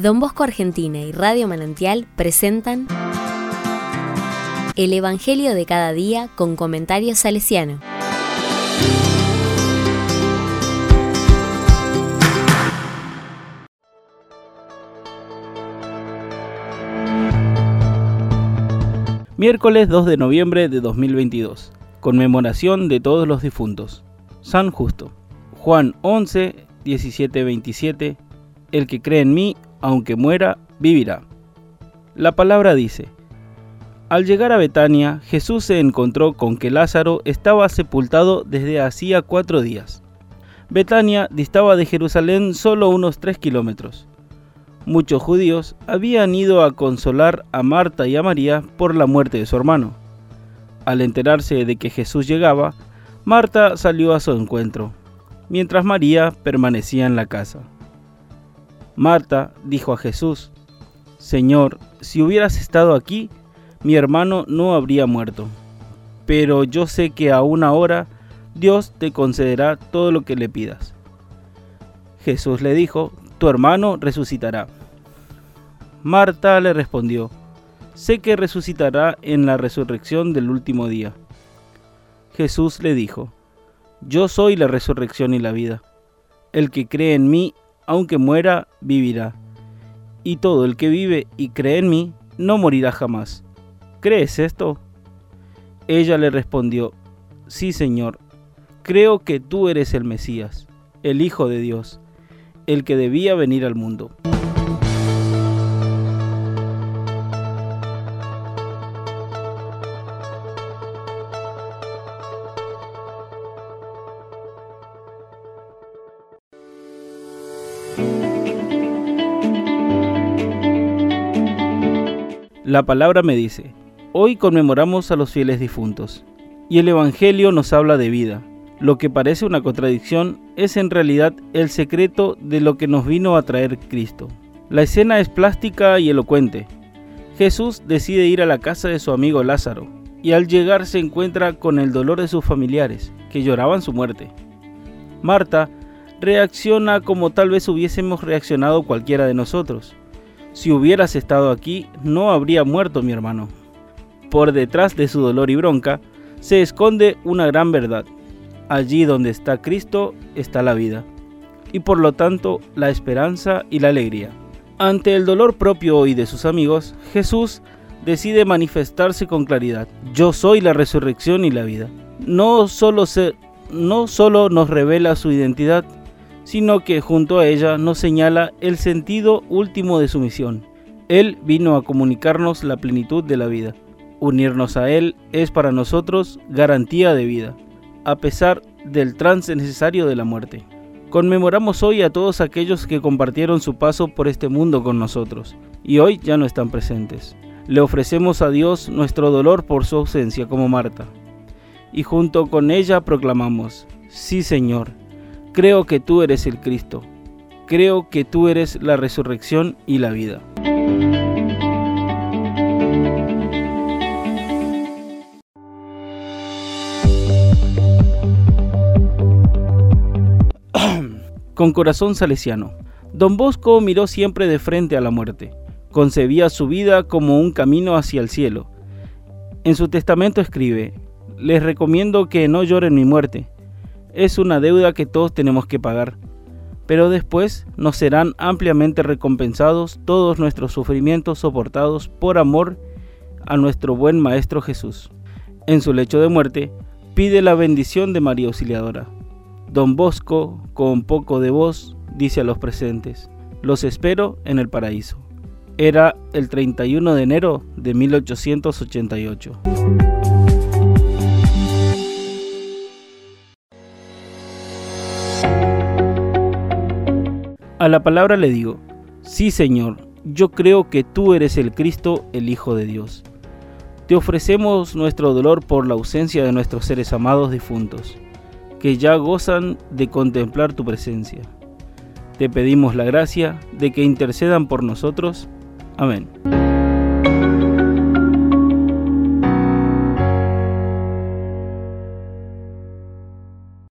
Don Bosco Argentina y Radio Manantial presentan El Evangelio de cada día con comentarios salesiano. Miércoles 2 de noviembre de 2022. Conmemoración de todos los difuntos. San Justo. Juan 11, 17, 27. El que cree en mí, aunque muera, vivirá. La palabra dice, al llegar a Betania, Jesús se encontró con que Lázaro estaba sepultado desde hacía cuatro días. Betania distaba de Jerusalén solo unos tres kilómetros. Muchos judíos habían ido a consolar a Marta y a María por la muerte de su hermano. Al enterarse de que Jesús llegaba, Marta salió a su encuentro, mientras María permanecía en la casa. Marta dijo a Jesús, Señor, si hubieras estado aquí, mi hermano no habría muerto. Pero yo sé que aún ahora Dios te concederá todo lo que le pidas. Jesús le dijo, tu hermano resucitará. Marta le respondió, sé que resucitará en la resurrección del último día. Jesús le dijo, yo soy la resurrección y la vida. El que cree en mí, aunque muera, vivirá. Y todo el que vive y cree en mí, no morirá jamás. ¿Crees esto? Ella le respondió, Sí, Señor, creo que tú eres el Mesías, el Hijo de Dios, el que debía venir al mundo. La palabra me dice, hoy conmemoramos a los fieles difuntos, y el Evangelio nos habla de vida. Lo que parece una contradicción es en realidad el secreto de lo que nos vino a traer Cristo. La escena es plástica y elocuente. Jesús decide ir a la casa de su amigo Lázaro, y al llegar se encuentra con el dolor de sus familiares, que lloraban su muerte. Marta reacciona como tal vez hubiésemos reaccionado cualquiera de nosotros si hubieras estado aquí, no habría muerto mi hermano. Por detrás de su dolor y bronca, se esconde una gran verdad. Allí donde está Cristo está la vida, y por lo tanto la esperanza y la alegría. Ante el dolor propio y de sus amigos, Jesús decide manifestarse con claridad. Yo soy la resurrección y la vida. No solo, se, no solo nos revela su identidad, sino que junto a ella nos señala el sentido último de su misión. Él vino a comunicarnos la plenitud de la vida. Unirnos a Él es para nosotros garantía de vida, a pesar del trance necesario de la muerte. Conmemoramos hoy a todos aquellos que compartieron su paso por este mundo con nosotros y hoy ya no están presentes. Le ofrecemos a Dios nuestro dolor por su ausencia como Marta. Y junto con ella proclamamos, sí Señor, Creo que tú eres el Cristo. Creo que tú eres la resurrección y la vida. Con corazón salesiano, don Bosco miró siempre de frente a la muerte. Concebía su vida como un camino hacia el cielo. En su testamento escribe, les recomiendo que no lloren mi muerte, es una deuda que todos tenemos que pagar, pero después nos serán ampliamente recompensados todos nuestros sufrimientos soportados por amor a nuestro buen Maestro Jesús. En su lecho de muerte, pide la bendición de María Auxiliadora. Don Bosco, con poco de voz, dice a los presentes, los espero en el paraíso. Era el 31 de enero de 1888. A la palabra le digo, sí Señor, yo creo que tú eres el Cristo, el Hijo de Dios. Te ofrecemos nuestro dolor por la ausencia de nuestros seres amados difuntos, que ya gozan de contemplar tu presencia. Te pedimos la gracia de que intercedan por nosotros. Amén.